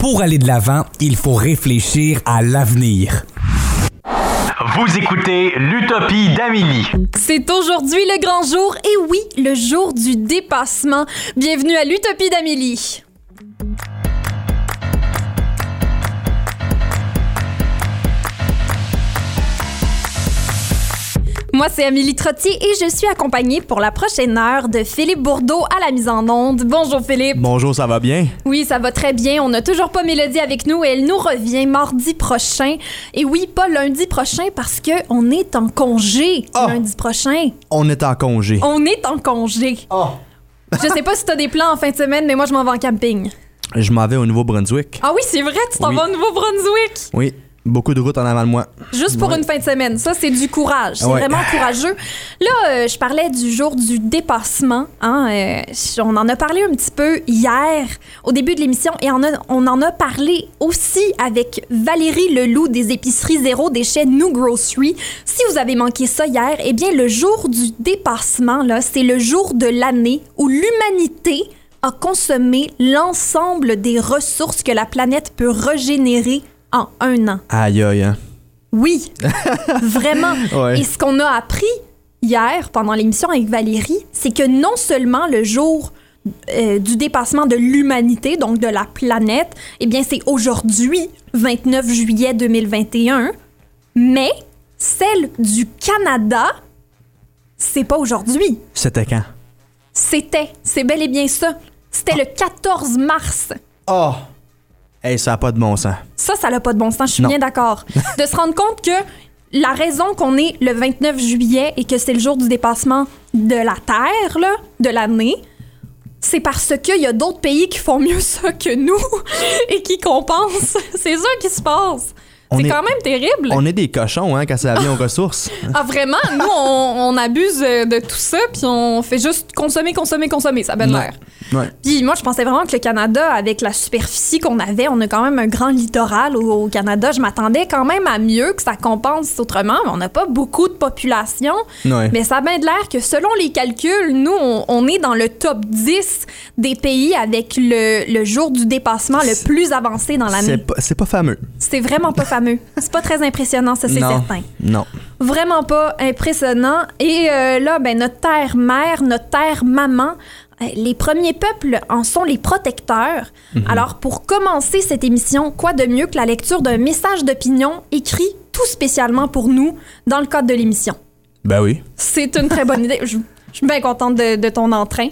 pour aller de l'avant, il faut réfléchir à l'avenir. Vous écoutez l'Utopie d'Amélie. C'est aujourd'hui le grand jour, et oui, le jour du dépassement. Bienvenue à l'Utopie d'Amélie. Moi, c'est Amélie Trottier et je suis accompagnée pour la prochaine heure de Philippe Bourdeau à la mise en onde. Bonjour Philippe. Bonjour, ça va bien? Oui, ça va très bien. On n'a toujours pas Mélodie avec nous et elle nous revient mardi prochain. Et oui, pas lundi prochain parce que on est en congé Ah! lundi prochain. On est en congé. On est en congé. Je sais pas si t'as des plans en fin de semaine, mais moi je m'en vais en camping. Je m'en vais au Nouveau-Brunswick. Ah oui, c'est vrai, tu t'en Oui. vas au Nouveau-Brunswick. Oui, beaucoup de routes en avant de moi. Juste pour Ouais. une fin de semaine. Ça, c'est du courage. C'est Ouais. vraiment courageux. Là, euh, je parlais du jour du dépassement. Hein, euh, on en a parlé un petit peu hier, au début de l'émission, et on, a- on en a parlé aussi avec Valérie Leloup des épiceries zéro déchet New Grocery. Si vous avez manqué ça hier, eh bien, le jour du dépassement, là, c'est le jour de l'année où l'humanité a consommé l'ensemble des ressources que la planète peut régénérer en un an. Aïe, aïe, hein. Oui, vraiment. Ouais. Et ce qu'on a appris hier pendant l'émission avec Valérie, c'est que non seulement le jour euh, du dépassement de l'humanité, donc de la planète, eh bien c'est aujourd'hui, 29 juillet 2021, mais celle du Canada, c'est pas aujourd'hui. C'était quand? C'était, c'est bel et bien ça. C'était le 14 mars. Oh! Hey, ça a pas de bon sens. Ça, ça n'a pas de bon sens, je suis bien d'accord. de se rendre compte que la raison qu'on est le 29 juillet et que c'est le jour du dépassement de la Terre, là, de l'année, c'est parce qu'il y a d'autres pays qui font mieux ça que nous et qui compensent. c'est ça qui se passe. C'est est- quand même terrible. On est des cochons, hein, quand ça vient aux ressources. Ah, vraiment? Nous, on, on abuse euh, de tout ça, puis on fait juste consommer, consommer, consommer. Ça a Ouais. l'air. Ouais. Puis moi, je pensais vraiment que le Canada, avec la superficie qu'on avait, on a quand même un grand littoral au, au Canada. Je m'attendais quand même à mieux que ça compense autrement, mais on n'a pas beaucoup de population. Ouais. Mais ça a bien de l'air que selon les calculs, nous, on, on est dans le top 10 des pays avec le, le jour du dépassement le plus avancé dans C'est l'année. pas, c'est pas fameux. C'est vraiment pas fameux. C'est pas très impressionnant, ça, c'est certain Non. vraiment pas impressionnant. Et euh, là, ben, notre terre-mère, notre terre-maman, euh, les premiers peuples en sont les protecteurs. Alors, pour commencer cette émission, quoi de mieux que la lecture d'un message d'opinion écrit tout spécialement pour nous dans le cadre de l'émission? Ben oui. C'est une très bonne idée. Je, je suis bien contente de, de ton entrain.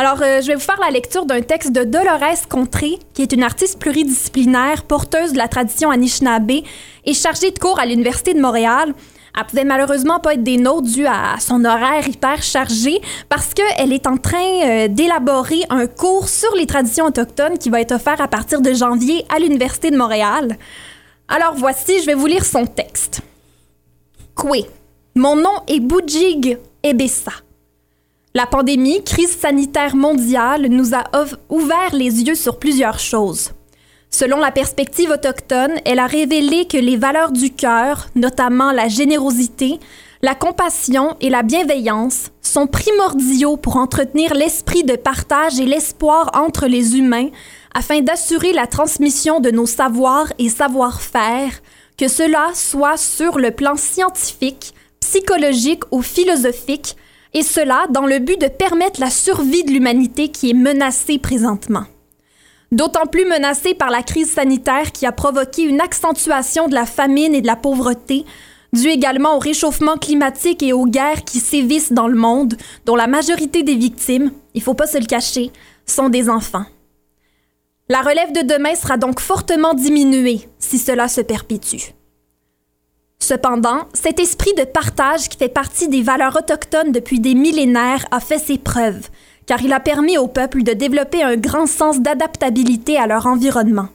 Alors, euh, je vais vous faire la lecture d'un texte de Dolores Contré, qui est une artiste pluridisciplinaire, porteuse de la tradition Anishinaabe et chargée de cours à l'Université de Montréal. Elle pouvait malheureusement pas être des nôtres dû à son horaire hyper chargé parce qu'elle est en train euh, d'élaborer un cours sur les traditions autochtones qui va être offert à partir de janvier à l'Université de Montréal. Alors voici, je vais vous lire son texte. Kwe. Mon nom est Boudjig Ebessa. La pandémie, crise sanitaire mondiale, nous a ouvert les yeux sur plusieurs choses. Selon la perspective autochtone, elle a révélé que les valeurs du cœur, notamment la générosité, la compassion et la bienveillance, sont primordiaux pour entretenir l'esprit de partage et l'espoir entre les humains afin d'assurer la transmission de nos savoirs et savoir-faire, que cela soit sur le plan scientifique, psychologique ou philosophique, et cela dans le but de permettre la survie de l'humanité qui est menacée présentement. D'autant plus menacée par la crise sanitaire qui a provoqué une accentuation de la famine et de la pauvreté, due également au réchauffement climatique et aux guerres qui sévissent dans le monde, dont la majorité des victimes, il faut pas se le cacher, sont des enfants. La relève de demain sera donc fortement diminuée si cela se perpétue. Cependant, cet esprit de partage qui fait partie des valeurs autochtones depuis des millénaires a fait ses preuves, car il a permis au peuple de développer un grand sens d'adaptabilité à leur environnement.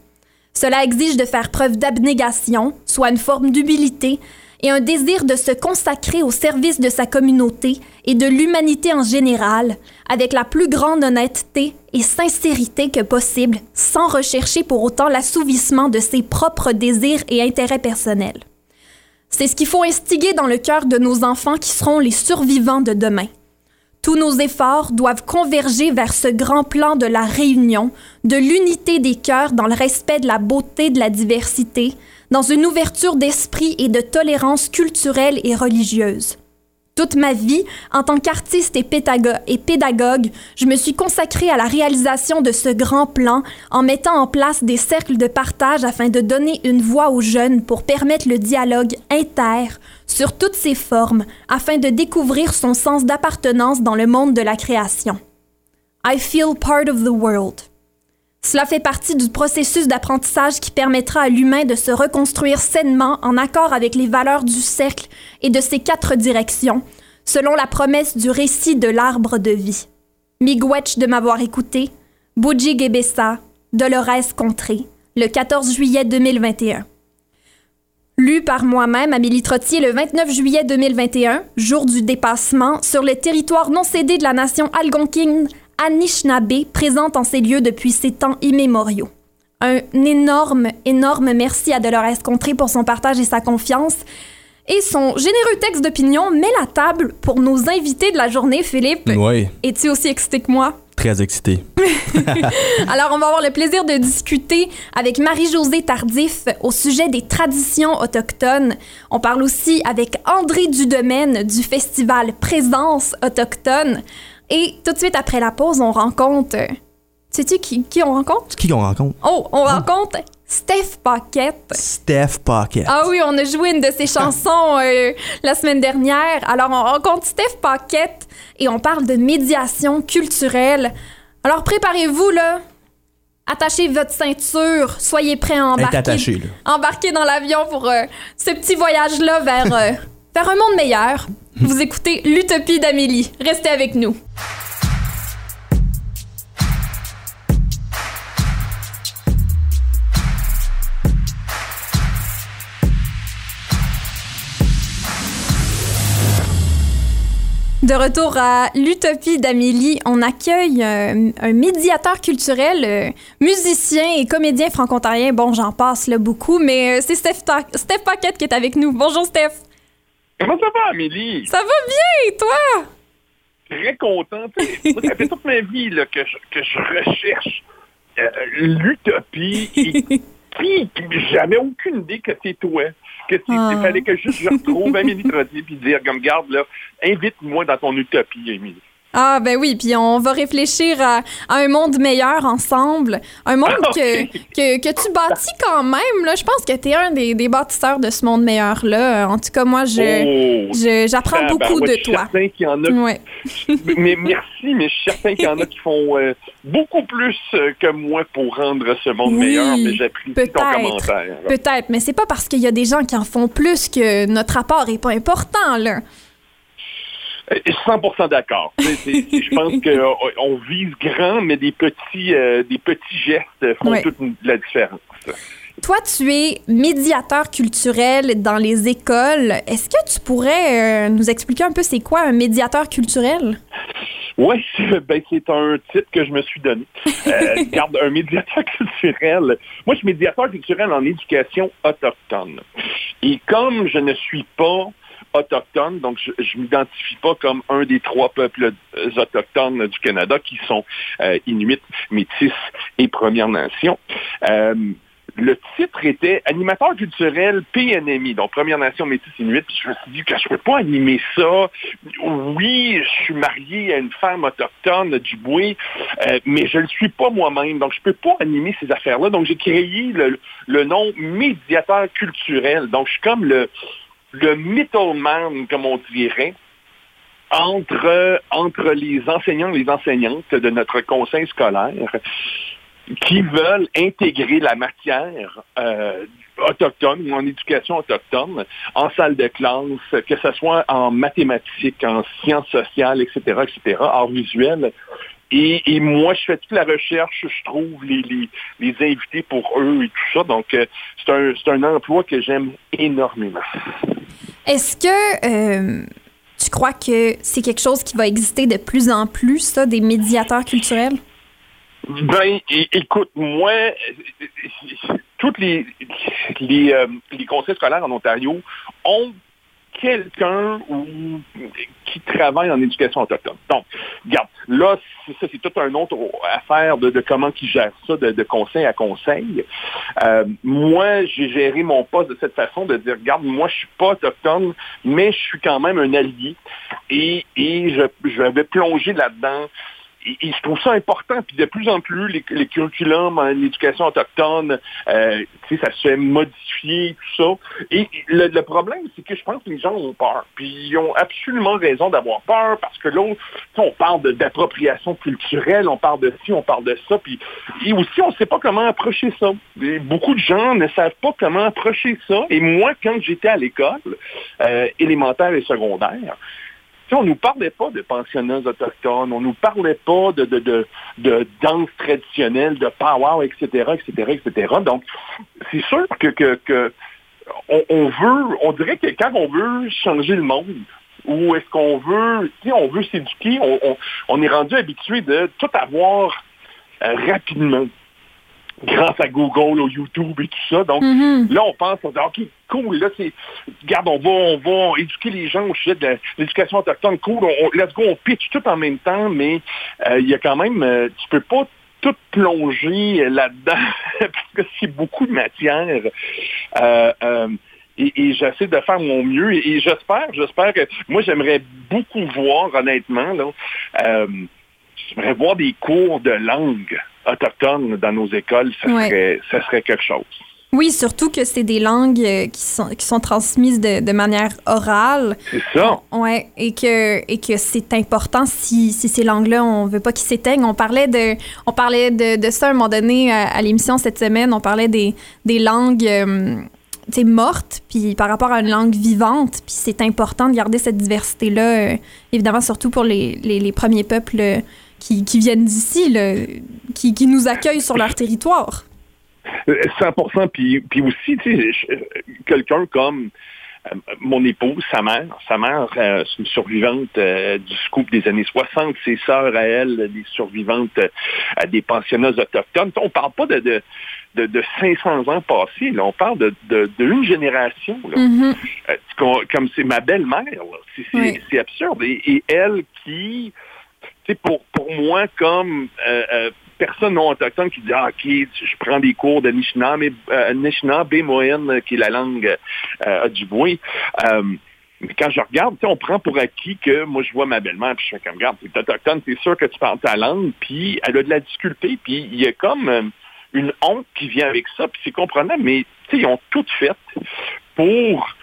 Cela exige de faire preuve d'abnégation, soit une forme d'humilité, et un désir de se consacrer au service de sa communauté et de l'humanité en général, avec la plus grande honnêteté et sincérité que possible, sans rechercher pour autant l'assouvissement de ses propres désirs et intérêts personnels. C'est ce qu'il faut instiguer dans le cœur de nos enfants qui seront les survivants de demain. Tous nos efforts doivent converger vers ce grand plan de la réunion, de l'unité des cœurs dans le respect de la beauté de la diversité, dans une ouverture d'esprit et de tolérance culturelle et religieuse. Toute ma vie, en tant qu'artiste et, pédago- et pédagogue, je me suis consacrée à la réalisation de ce grand plan en mettant en place des cercles de partage afin de donner une voix aux jeunes pour permettre le dialogue inter sur toutes ses formes afin de découvrir son sens d'appartenance dans le monde de la création. I feel part of the world. Cela fait partie du processus d'apprentissage qui permettra à l'humain de se reconstruire sainement en accord avec les valeurs du cercle et de ses quatre directions, selon la promesse du récit de l'arbre de vie. Miigwech de m'avoir écouté, Buji Gebessa, Dolores Contré, le 14 juillet 2021. Lu par moi-même, Amélie Trottier, le 29 juillet 2021, jour du dépassement, sur le territoire non cédé de la nation algonquine Anishinaabe, présente en ces lieux depuis ces temps immémoriaux. Un énorme, énorme merci à Dolores Contré pour son partage et sa confiance. Et son généreux texte d'opinion met la table pour nos invités de la journée, Philippe. Oui, Es-tu aussi excité que moi? très excité. Alors, on va avoir le plaisir de discuter avec Marie-Josée Tardif au sujet des traditions autochtones. On parle aussi avec André Dudemaine du festival Présence autochtone. Et tout de suite après la pause, on rencontre... Sais-tu qui, qui on rencontre? Qui qu'on rencontre? Oh, on rencontre Steph Paquette. Steph Pocket. Ah oui, on a joué une de ses chansons euh, la semaine dernière. Alors, on rencontre Steph Paquette et on parle de médiation culturelle. Alors, préparez-vous, là. Attachez votre ceinture. Soyez prêts à embarquer, attachée, là. embarquer dans l'avion pour euh, ce petit voyage-là vers, euh, vers un monde meilleur. Vous écoutez l'Utopie d'Amélie. Restez avec nous. De retour à l'Utopie d'Amélie, on accueille euh, un médiateur culturel, euh, musicien et comédien franco-ontarien. Bon, j'en passe là beaucoup, mais euh, c'est Steph, Ta- Steph Paquette qui est avec nous. Bonjour Steph. Comment ça va, Amélie? Ça va bien, et toi? Très content. Moi, ça fait toute ma vie là, que, je, que je recherche euh, l'utopie. et Qui, qui- j'avais aucune idée que c'est toi. Que c'est- Ah. il fallait que juste je retrouve Amélie Trottier puis dire, comme garde là, invite-moi dans ton utopie, Amélie. Ah ben oui, puis on va réfléchir à, à un monde meilleur ensemble. Un monde Ah, que, ok. que, que tu bâtis quand même. Là. Je pense que tu es un des, des bâtisseurs de ce monde meilleur-là. En tout cas, moi, je, Oh, je- j'apprends beaucoup ben, ouais, de toi. certain qu'il y en a Ouais. mais merci, mais je suis certain qu'il y en a qui font euh, beaucoup plus euh, que moi pour rendre ce monde Oui, meilleur, mais j'apprécie ton peut-être. commentaire. Peut-être, mais c'est pas parce qu'il y a des gens qui en font plus que notre rapport est pas important, là. Euh, 100% d'accord. Je pense qu'on vise grand, mais des petits, euh, des petits gestes font Ouais. toute la différence. Toi, tu es médiateur culturel dans les écoles. Est-ce que tu pourrais euh, nous expliquer un peu c'est quoi un médiateur culturel? Oui, ben, c'est un titre que je me suis donné. Euh, regarde, un médiateur culturel. Moi, je suis médiateur culturel en éducation autochtone. Et comme je ne suis pas autochtone, donc je ne m'identifie pas comme un des trois peuples euh, autochtones du Canada qui sont euh, Inuits, Métis et Premières Nations. Euh, le titre était animateur culturel PNMI, donc Première Nation Métis Inuit. Puis je me suis dit que je peux pas animer ça. Oui, je suis marié à une femme autochtone du Boué, euh, mais je ne le suis pas moi-même, donc je peux pas animer ces affaires-là. Donc j'ai créé le, le nom médiateur culturel. Donc je suis comme le, le middleman, comme on dirait, entre, entre les enseignants et les enseignantes de notre conseil scolaire qui veulent intégrer la matière euh, autochtone ou en éducation autochtone en salle de classe, que ce soit en mathématiques, en sciences sociales, etc., etc., art visuel. Et, et moi, je fais toute la recherche, je trouve les, les, les invités pour eux et tout ça. Donc, euh, c'est un, c'est un emploi que j'aime énormément. Est-ce que euh, tu crois que c'est quelque chose qui va exister de plus en plus, ça, des médiateurs culturels? Ben, écoute, moi, euh, toutes les les, euh, les conseils scolaires en Ontario ont quelqu'un qui travaillent en éducation autochtone. Donc, regarde, là, ça, c'est toute une autre affaire de, comment ils gèrent ça de, conseil à conseil. Euh, moi, j'ai géré mon poste de cette façon, de dire, regarde, moi, je suis pas autochtone, mais je suis quand même un allié. Et, et je, je vais plonger là-dedans et, je trouve ça important. Puis de plus en plus, les, curriculums en éducation autochtone, euh, ça se fait modifier, tout ça. Et le, problème, c'est que je pense que les gens ont peur. Puis ils ont absolument raison d'avoir peur parce que là, on parle d'appropriation culturelle, on parle de ci, on parle de ça. Puis et aussi, on ne sait pas comment approcher ça. beaucoup de gens ne savent pas comment approcher ça. Et moi, quand j'étais à l'école euh, élémentaire et secondaire, on ne nous parlait pas de pensionnats autochtones, on ne nous parlait pas de, de, de, danse traditionnelle, de power, etc., etc., etc. Donc, c'est sûr que, que, on, veut, on dirait que quand on veut changer le monde, ou est-ce qu'on veut, si on veut s'éduquer, on, est rendu habitué de tout avoir euh, rapidement grâce à Google, au YouTube et tout ça. Donc mm-hmm. là, on pense, on dit, OK, cool, là, c'est, regarde, on va, on va éduquer les gens au sujet de l'éducation autochtone, cool, on, let's go, on pitch tout en même temps, mais euh, il y a quand même, euh, tu peux pas tout plonger là-dedans parce que c'est beaucoup de matière. Euh, et, j'essaie de faire mon mieux et, j'espère, j'espère que moi j'aimerais beaucoup voir honnêtement là, j'aimerais voir des cours de langue autochtones dans nos écoles, ça, serait, ça serait quelque chose. Oui, surtout que c'est des langues euh, qui sont, qui sont transmises de, de manière orale. C'est ça. Ouais, et que, et que c'est important si, si ces langues-là, on veut pas qu'ils s'éteignent. On parlait de, on parlait de, de ça à un moment donné à, l'émission cette semaine. On parlait des, des langues. Euh, mortes, puis par rapport à une langue vivante, puis c'est important de garder cette diversité-là, euh, évidemment, surtout pour les, les, les premiers peuples qui, viennent d'ici, qui, qui nous accueillent sur leur territoire. 100 puis, puis aussi, tu sais, quelqu'un comme euh, mon épouse, sa mère, sa mère, euh, c'est une survivante euh, du scoop des années 60, ses sœurs à elle, des survivantes à des pensionnats autochtones. On parle pas de, de, de, 500 ans passés, là. on parle de, de, d'une génération. Là. Mm-hmm. comme c'est ma belle-mère, c'est, absurde. Et, et, elle qui pour, pour moi, comme euh, euh, personne non autochtone qui dit ah, OK, je prends des cours de Nishna, mais euh, moyenne, qui est la langue euh, du bruit. mais quand je regarde, on prend pour acquis que moi, je vois ma belle-mère, puis je fais comme, regarde, es autochtone, c'est sûr que tu parles ta langue, puis elle a de la difficulté, puis il y a comme une honte qui vient avec ça, puis c'est comprenable, mais ils ont tout fait pour,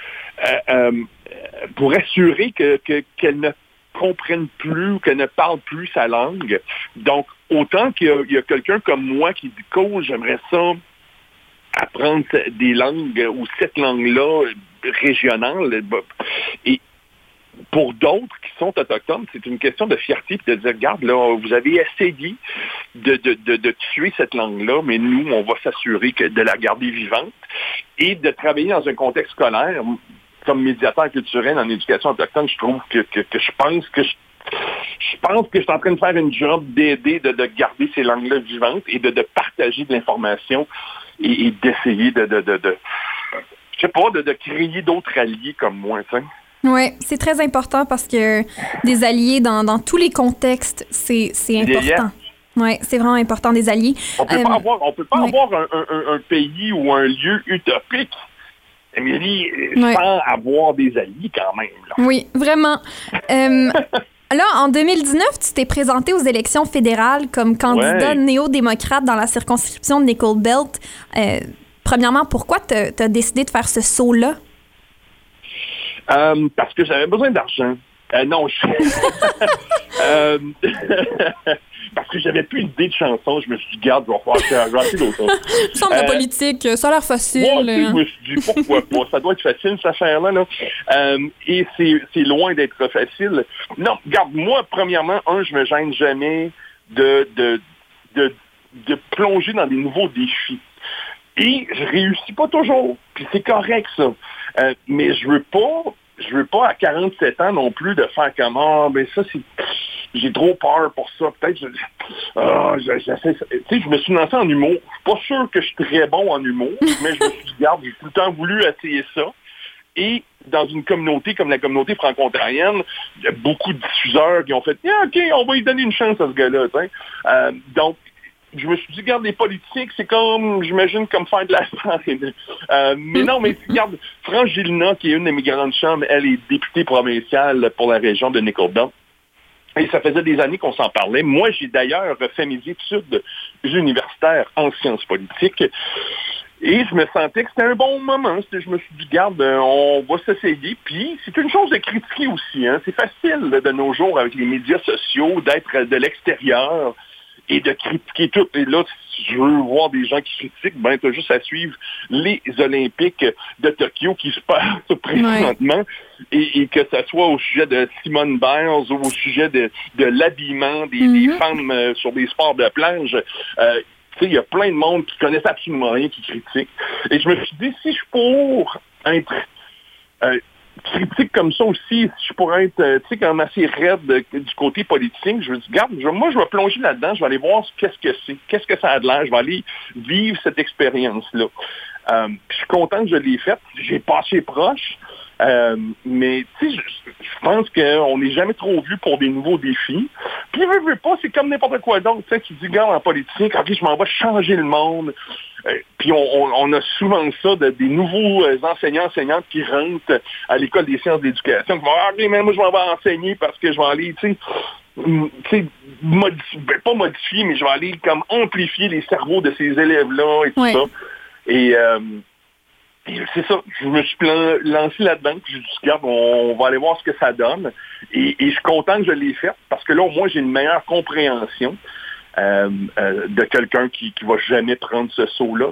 pour assurer que, qu'elle ne comprennent plus ou qu'elle ne parle plus sa langue. Donc, autant qu'il y a, quelqu'un comme moi qui dit que j'aimerais ça apprendre des langues ou cette langue-là régionale. Et pour d'autres qui sont autochtones, c'est une question de fierté de dire, regarde, là, vous avez essayé de tuer cette langue-là, mais nous, on va s'assurer de la garder vivante et de travailler dans un contexte scolaire comme médiateur culturel en éducation autochtone, je trouve que, je pense que je, pense que je suis en train de faire une job d'aider de, garder ces langues-là vivantes et de, partager de l'information et, d'essayer de, de, de, je sais pas, de, créer d'autres alliés comme moi, Oui, c'est très important parce que des alliés dans, tous les contextes, c'est important. Oui, c'est vraiment important des alliés. On peut pas euh, avoir, on peut pas avoir un, pays ou un lieu utopique Émilie, sans avoir des alliés quand même. Oui, vraiment. Euh, là, en 2019, tu t'es présenté aux élections fédérales comme candidat néo-démocrate dans la circonscription de Nicole Belt. Euh, premièrement, pourquoi tu as décidé de faire ce saut-là? Euh, parce que j'avais besoin d'argent. non, je... de chanson, je me suis dit, garde, je vais faire rater d'autres choses. euh, politique, ça a l'air facile. Moi aussi, je me suis dit, pourquoi pas? Ça doit être facile, cette affaire-là. Là. Euh, et c'est loin d'être facile. Non, garde, moi, premièrement, un, je me gêne jamais de, de, de, de plonger dans des nouveaux défis. Et je réussis pas toujours. Puis c'est correct, ça. Euh, mais je veux pas je veux pas à 47 ans non plus de faire comme ah ben ça c'est j'ai trop peur pour ça. Peut-être je, ah, je, je me suis lancé en humour. Je suis pas sûr que je suis très bon en humour, mais je me suis dit, regarde, j'ai tout le temps voulu essayer ça. et dans une communauté comme la communauté franco-ontarienne, il y a beaucoup de diffuseurs qui ont fait ah, OK, on va lui donner une chance à ce gars-là. Euh, donc, je me suis dit, regarde, les politiques, c'est comme, j'imagine, comme faire de la scène. Euh, mais non, mais regarde, France Gilna, qui est une des mes grandes chambres, elle est députée provinciale pour la région de Nicodem. Et ça faisait des années qu'on s'en parlait. Moi, j'ai d'ailleurs fait mes études universitaires en sciences politiques. Et je me sentais que c'était un bon moment. Je me suis dit, garde, on va s'essayer. Puis c'est une chose de critiquer aussi. Hein. C'est facile de nos jours avec les médias sociaux d'être de l'extérieur et de critiquer tout. Et là, si je veux voir des gens qui critiquent, ben, tu as juste à suivre les Olympiques de Tokyo qui se passent présentement. Et, que ce soit au sujet de Simone Biles ou au sujet de, de l'habillement des, mm-hmm. femmes euh, sur des sports de plage. Euh, il y a plein de monde qui connaissent absolument rien, qui critiquent. Et je me suis dit, si je pour être euh, critique comme ça aussi, si je pourrais être, euh, tu sais, quand même assez raide du côté politique, je me dis, regarde, moi, je vais plonger là-dedans, je vais aller voir qu'est-ce que c'est, qu'est-ce que ça a de l'air, je vais aller vivre cette expérience-là. Euh, je suis content que je l'ai faite, j'ai passé proche, euh, mais tu sais, je, pense qu'on n'est jamais trop vu pour des nouveaux défis. Puis, veux, veux pas, c'est comme n'importe quoi d'autre. Tu sais, tu dis, gars, en politique, OK, je m'en vais changer le monde. Euh, puis on, a souvent ça de, des nouveaux euh, enseignants, enseignantes qui rentrent à l'école des sciences d'éducation, qui vont ah, mais moi je m'en vais enseigner parce que je vais aller, tu sais, modifier, ben, pas modifier, mais je vais aller comme amplifier les cerveaux de ces élèves-là et tout ça. Et, c'est ça, je me suis lancé là-dedans, puis suis dit, regarde, on, va aller voir ce que ça donne. Et, je suis content que je l'ai fait, parce que là, au moins, j'ai une meilleure compréhension euh, euh, de quelqu'un qui ne va jamais prendre ce saut-là.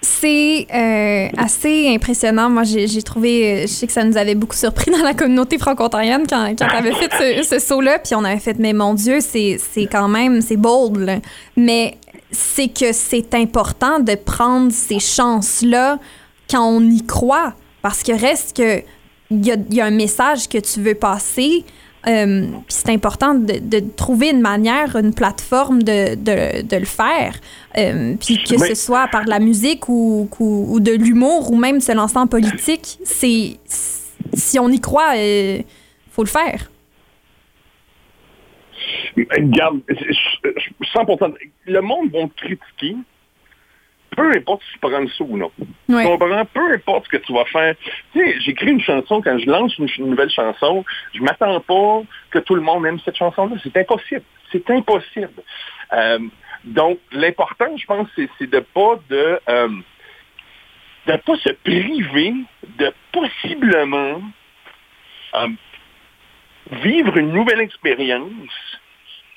C'est euh, assez impressionnant. Moi, j'ai trouvé, je sais que ça nous avait beaucoup surpris dans la communauté franco-ontarienne quand, quand tu avais fait ce, saut-là, puis on avait fait, mais mon Dieu, c'est quand même, c'est bold. Mais c'est que c'est important de prendre ces chances-là quand on y croit. Parce que reste que il y, a, un message que tu veux passer. Euh, puis c'est important de, trouver une manière, une plateforme de, le faire. Euh, puis que ce soit par la musique ou, de l'humour ou même se lancer en politique, c'est si on y croit, il euh, faut le faire. Regarde, 100%. Le monde va te critiquer, peu importe si tu prends le saut ou non. Tu comprends? Peu importe ce que tu vas faire. Tu sais, j'écris une chanson, quand je lance une, nouvelle chanson, je m'attends pas que tout le monde aime cette chanson-là. C'est impossible. C'est impossible. Euh, donc, l'important, je pense, c'est de pas de euh, de pas se priver de possiblement euh, vivre une nouvelle expérience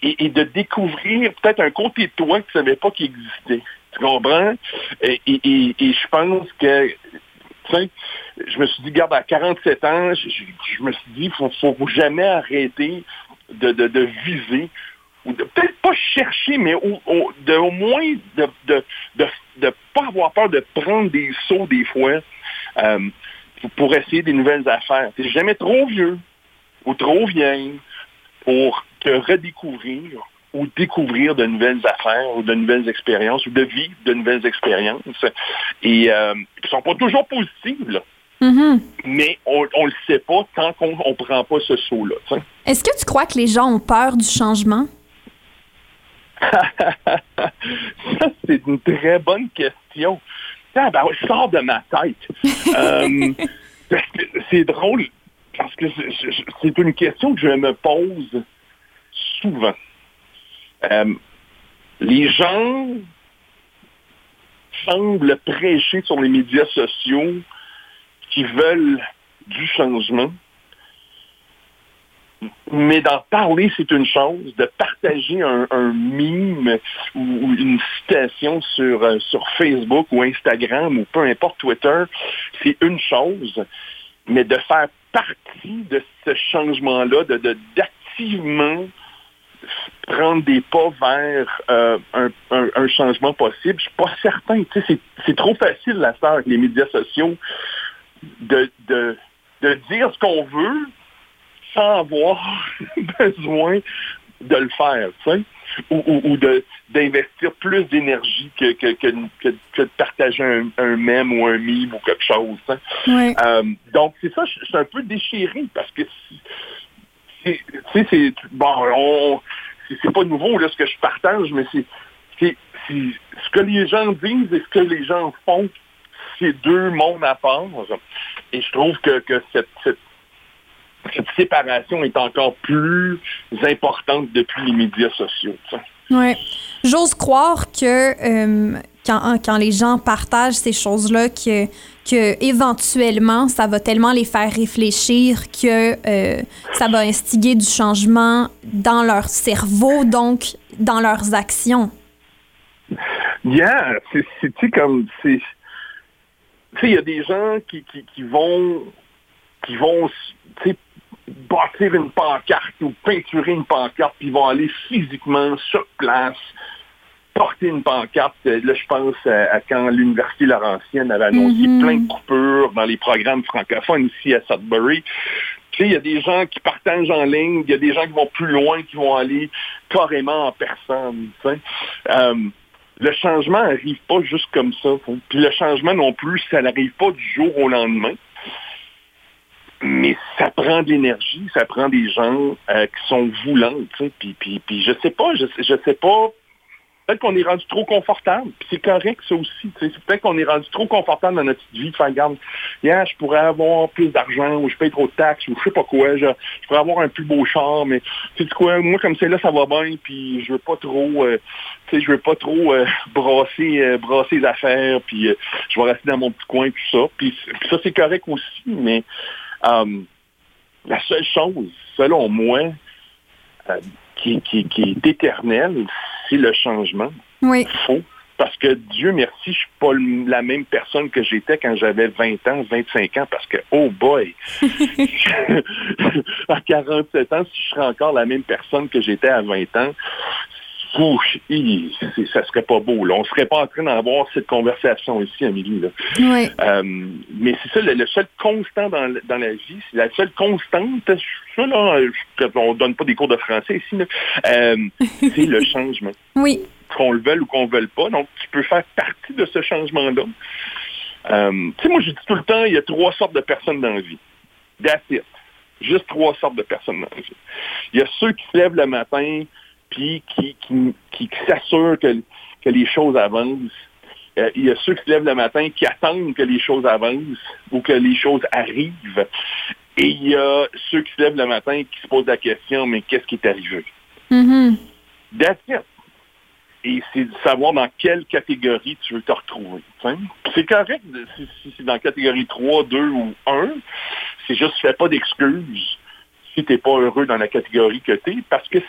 et, de découvrir peut-être un côté de toi que tu ne savais pas qu'il existait. Tu comprends? Et, je pense que, tu sais, je me suis dit, garde, à 47 ans, je, me suis dit, il ne faut, jamais arrêter de, viser ou de peut-être pas chercher, mais au, au, moins de ne pas avoir peur de prendre des sauts des fois euh, pour, essayer des nouvelles affaires. Tu jamais trop vieux ou trop vieille pour te redécouvrir ou découvrir de nouvelles affaires ou de nouvelles expériences ou de vivre de nouvelles expériences. Et euh, ne sont pas toujours positives, mm-hmm. Mais on ne le sait pas tant qu'on ne prend pas ce saut-là. Est-ce que tu crois que les gens ont peur du changement? Ça, c'est une très bonne question. Ah, ben, sort de ma tête. euh, c'est drôle parce que c'est une question que je me pose souvent. Euh, les gens semblent prêcher sur les médias sociaux qui veulent du changement. Mais d'en parler, c'est une chose. De partager un, mime ou, une citation sur, euh, sur Facebook ou Instagram ou peu importe Twitter, c'est une chose. Mais de faire partie de ce changement-là, de d'activement prendre des pas vers euh, un, changement possible, je suis pas certain. C'est trop facile, la faire avec les médias sociaux, de, de, dire ce qu'on veut sans avoir besoin de le faire. Ou, ou- ou de d'investir plus d'énergie que, que, que, de partager un, un mème ou un meme ou quelque chose. hein. Euh, donc, c'est ça, je suis un peu déchiré parce que tu sais, c'est, bon, on, c'est, pas nouveau, là, ce que je partage, mais c'est, c'est, c'est- ce que les gens disent et ce que les gens font, c'est deux mondes à part. Et je trouve que, que cette, cette, cette séparation est encore plus importante depuis les médias sociaux. Ouais. J'ose croire que euh, quand, quand les gens partagent ces choses-là, que, que éventuellement, ça va tellement les faire réfléchir que euh, ça va instiguer du changement dans leur cerveau, donc dans leurs actions. Yeah, c'est, comme, c'est, tu sais, il y a des gens qui, qui, qui vont, qui vont, bâtir une pancarte ou peinturer une pancarte, puis ils vont aller physiquement sur place, porter une pancarte. Euh, Là, je pense à, à quand l'Université Laurentienne avait annoncé Mhm. plein de coupures dans les programmes francophones ici à Sudbury. Tu sais, il y a des gens qui partagent en ligne, il y a des gens qui vont plus loin, qui vont aller carrément en personne. tu sais. Euh, le changement n'arrive pas juste comme ça. Puis le changement non plus, ça n'arrive pas du jour au lendemain. Mais ça prend de l'énergie, ça prend des gens euh, qui sont voulants. Puis, puis, puis je sais pas, je, je sais pas. Peut-être qu'on est rendu trop confortable. Puis c'est correct, ça aussi. Peut-être qu'on est rendu trop confortable dans notre vie. de faire, regarde, yeah, je pourrais avoir plus d'argent, ou je paye trop de taxes, ou je sais pas quoi. Je, je pourrais avoir un plus beau char, mais tu sais quoi, moi, comme c'est là, ça va bien, puis je veux pas trop, euh, tu sais, je veux pas trop euh, brasser, brasser les affaires, puis je vais rester dans mon petit coin, tout ça. Puis, puis ça, c'est correct aussi, mais euh, la seule chose, selon moi, euh, qui, qui, qui est éternelle, c'est le changement. Oui. Faux. Parce que Dieu merci, je suis pas la même personne que j'étais quand j'avais 20 ans, 25 ans, parce que, oh boy, à 47 ans, si je serais encore la même personne que j'étais à 20 ans, hi, c'est- ça serait pas beau. Là. On serait pas en train d'avoir cette conversation ici, Amélie. Là. Oui. Euh, mais c'est ça, le, le seul constant dans, dans la vie, c'est la seule constante, ça là, je- on donne pas des cours de français ici, là, euh, c'est le changement. Oui. Qu'on le veuille ou qu'on le veuille pas. Donc, tu peux faire partie de ce changement-là. Euh, tu sais, moi, je dis tout le temps, il y a trois sortes de personnes dans la vie. That's it. Juste trois sortes de personnes dans la vie. Il y a ceux qui se lèvent le matin puis qui, qui, qui, qui s'assurent que, que les choses avancent. Euh, il y a ceux qui se lèvent le matin qui attendent que les choses avancent ou que les choses arrivent. Et il y a ceux qui se lèvent le matin qui se posent la question, mais qu'est-ce qui est arrivé? That's it. Et c'est de savoir dans quelle catégorie tu veux te retrouver. C'est correct si, si c'est dans catégorie 3, 2 ou 1. C'est juste, fais pas d'excuses si tu n'es pas heureux dans la catégorie que tu es, parce que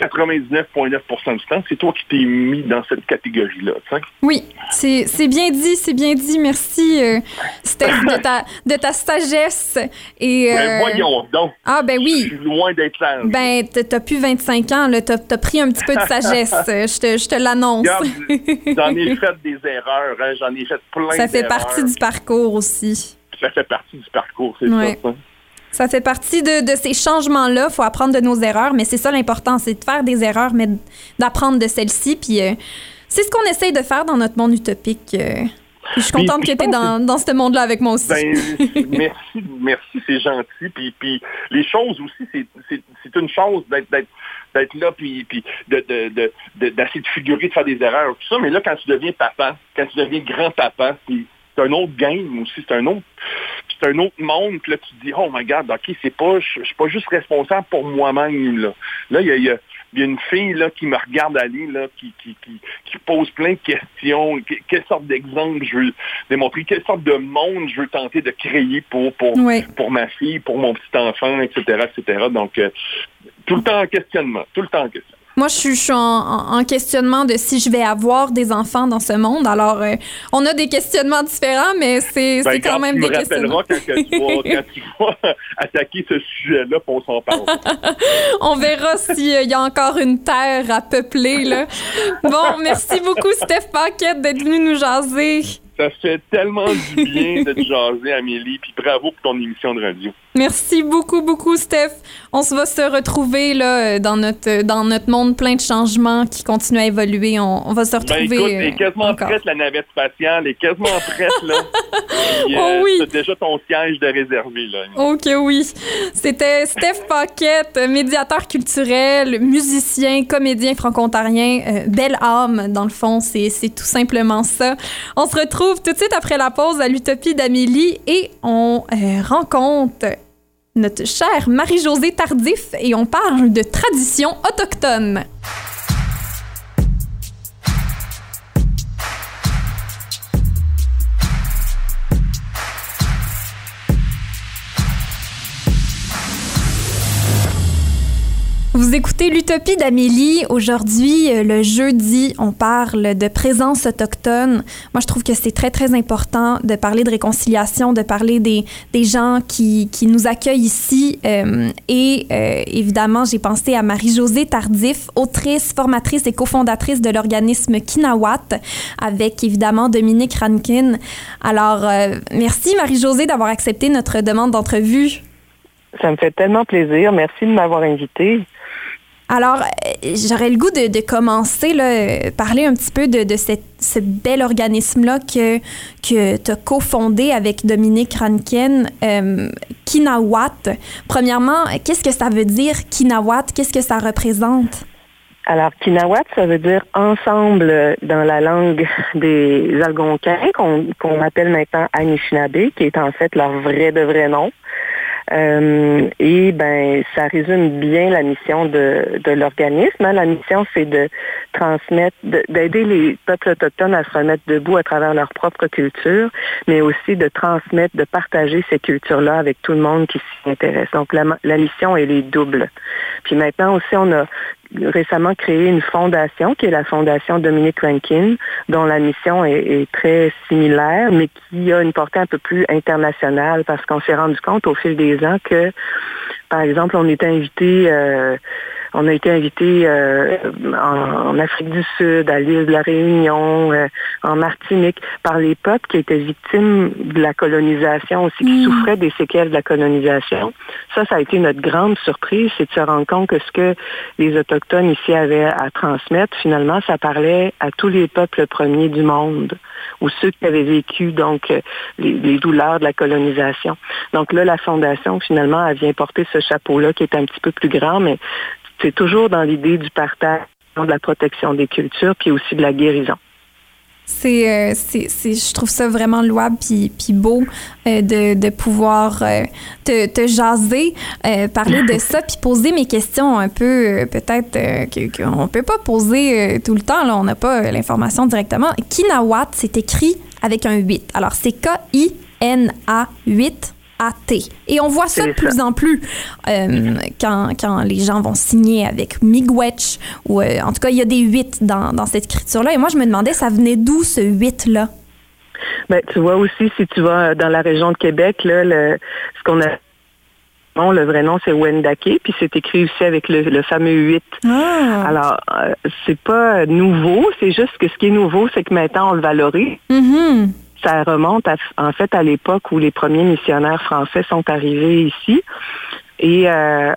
99,9% du temps, c'est toi qui t'es mis dans cette catégorie-là. Oui, c'est bien dit, c'est bien dit. Merci, euh, Steph, de ta, de ta sagesse. Et, Ben, euh, voyons donc. Ah, ben Je oui. suis loin d'être là. Ben, t'as plus 25 ans, là. T'as t'as pris un petit peu de sagesse. Je te, je te l'annonce. J'en ai fait des erreurs. hein, J'en ai fait plein Ça fait partie du parcours aussi. Ça fait partie du parcours, c'est Ouais. ça. ça. Ça fait partie de, de ces changements-là. Il faut apprendre de nos erreurs, mais c'est ça l'important, c'est de faire des erreurs, mais d'apprendre de celles-ci. Puis euh, c'est ce qu'on essaye de faire dans notre monde utopique. euh. Puis je suis Puis- contente puis que tu pense dans, dans ce monde-là avec moi aussi. Ben, merci, merci, c'est gentil. Puis, puis les choses aussi, c'est, une chose d'être, d'être, d'être là, puis, puis de, de, de, de- d'essayer de figurer, de faire des erreurs, tout ça. Mais là, quand tu deviens papa, quand tu deviens grand-papa, c'est, c'est un autre game aussi, c'est un autre, c'est un autre monde. Puis là, tu te dis, oh my God, ok, c'est pas, je je suis pas juste responsable pour moi-même là. Là, il y a, il y a- il y a une fille là qui me regarde aller là, qui, qui, qui, qui pose plein de questions. Que- quelle sorte d'exemple je veux démontrer, quelle sorte de monde je veux tenter de créer pour pour Oui. pour ma fille, pour mon petit enfant, etc., etc. Donc euh, tout le temps en questionnement, tout le temps en questionnement. Moi, je suis, je suis en, en- en questionnement de si je vais avoir des enfants dans ce monde. Alors, euh, on a des questionnements différents, mais c'est Ben, quand même des me questionnements. quand, que tu vas, quand tu vas attaquer ce sujet-là, pour on s'en parle. On verra s'il y a encore une terre à peupler. Là. Bon, merci beaucoup, Steph Paquette, d'être venu nous jaser. Ça fait tellement du bien de te jaser, Amélie, puis bravo pour ton émission de radio. Merci beaucoup, beaucoup, Steph. On se va se retrouver là, dans, notre, dans notre monde plein de changements qui continue à évoluer. On, on va se Ben retrouver. écoute, elle est euh, quasiment encore. prête, la navette spatiale, elle est quasiment prête, là. Puis, Oh oui. T'as déjà ton siège de réservé, là. Ok, oui. C'était Steph Paquette, médiateur culturel, musicien, comédien franco-ontarien, euh, belle âme, dans le fond, c'est c'est tout simplement ça. On se retrouve tout de suite après la pause à l'Utopie d'Amélie et on euh, rencontre notre chère Marie-Josée Tardif et on parle de tradition autochtone. Écoutez l'Utopie d'Amélie. Aujourd'hui, euh, le jeudi, on parle de présence autochtone. Moi, je trouve que c'est très, très important de parler de réconciliation, de parler des, des gens qui, qui nous accueillent ici. Euh, et euh, évidemment, j'ai pensé à Marie-Josée Tardif, autrice, formatrice et cofondatrice de l'organisme Kinawat, avec évidemment Dominique Rankin. Alors, merci Marie-Josée d'avoir accepté notre demande d'entrevue. Ça me fait tellement plaisir. Merci de m'avoir invité. Alors, euh, j'aurais le goût de, de commencer, là, euh, parler un petit peu de, de cette, ce bel organisme-là que, que tu as cofondé avec Dominique Rankin, euh, Kinawat. Premièrement, qu'est-ce que ça veut dire, Kinawat? Qu'est-ce que ça représente? Alors, Kinawat, ça veut dire ensemble dans la langue des Algonquins, qu'on qu'on appelle maintenant Anishinaabe, qui est en fait leur vrai de vrai nom. Euh, et ben, ça résume bien la mission de, de l'organisme. hein. La mission, c'est de transmettre, de- d'aider les peuples autochtones à se remettre debout à travers leur propre culture, mais aussi de transmettre, de partager ces cultures-là avec tout le monde qui s'y intéresse. Donc, la, la mission, elle est double. Puis maintenant aussi, on a récemment créé une fondation qui est la fondation Dominique Rankin, dont la mission est, très similaire, mais qui a une portée un peu plus internationale parce qu'on s'est rendu compte au fil des ans que, par exemple, on était invité euh, on a été invité euh, en, en Afrique du Sud, à l'île de la Réunion, euh, en Martinique, par les peuples qui étaient victimes de la colonisation aussi, qui souffraient des séquelles de la colonisation. Ça, ça a été notre grande surprise, c'est de se rendre compte que ce que les Autochtones ici avaient à transmettre, finalement, ça parlait à tous les peuples premiers du monde ou ceux qui avaient vécu donc euh, les, les douleurs de la colonisation. Donc là, la Fondation, finalement, elle vient porter ce chapeau-là qui est un petit peu plus grand, mais c'est toujours dans l'idée du partage, de la protection des cultures, puis aussi de la guérison. C'est, euh, c'est, c'est- je trouve ça vraiment louable puis, puis beau euh, de, de pouvoir euh, te, te jaser, euh, parler de ça, puis poser mes questions un peu, euh, peut-être euh, qu'on peut pas poser tout le temps, là, on n'a pas l'information directement. Kinawat, c'est écrit avec un 8. Alors, c'est K-I-N-A 8 Et on voit ça de plus ça. en plus euh, quand, quand les gens vont signer avec Miigwech, ou euh, en tout cas, il y a des 8 dans, dans cette écriture-là. Et moi, je me demandais, ça venait d'où ce 8-là? Ben, tu vois aussi, si tu vas dans la région de Québec, là, le, ce qu'on a Bon, le vrai nom, c'est Wendake, puis c'est écrit aussi avec le, le fameux 8. Ah. Alors, euh, c'est pas nouveau, c'est juste que ce qui est nouveau, c'est que maintenant, on le valorise. Mhm. Ça remonte à- en fait à l'époque où les premiers missionnaires français sont arrivés ici. Et euh,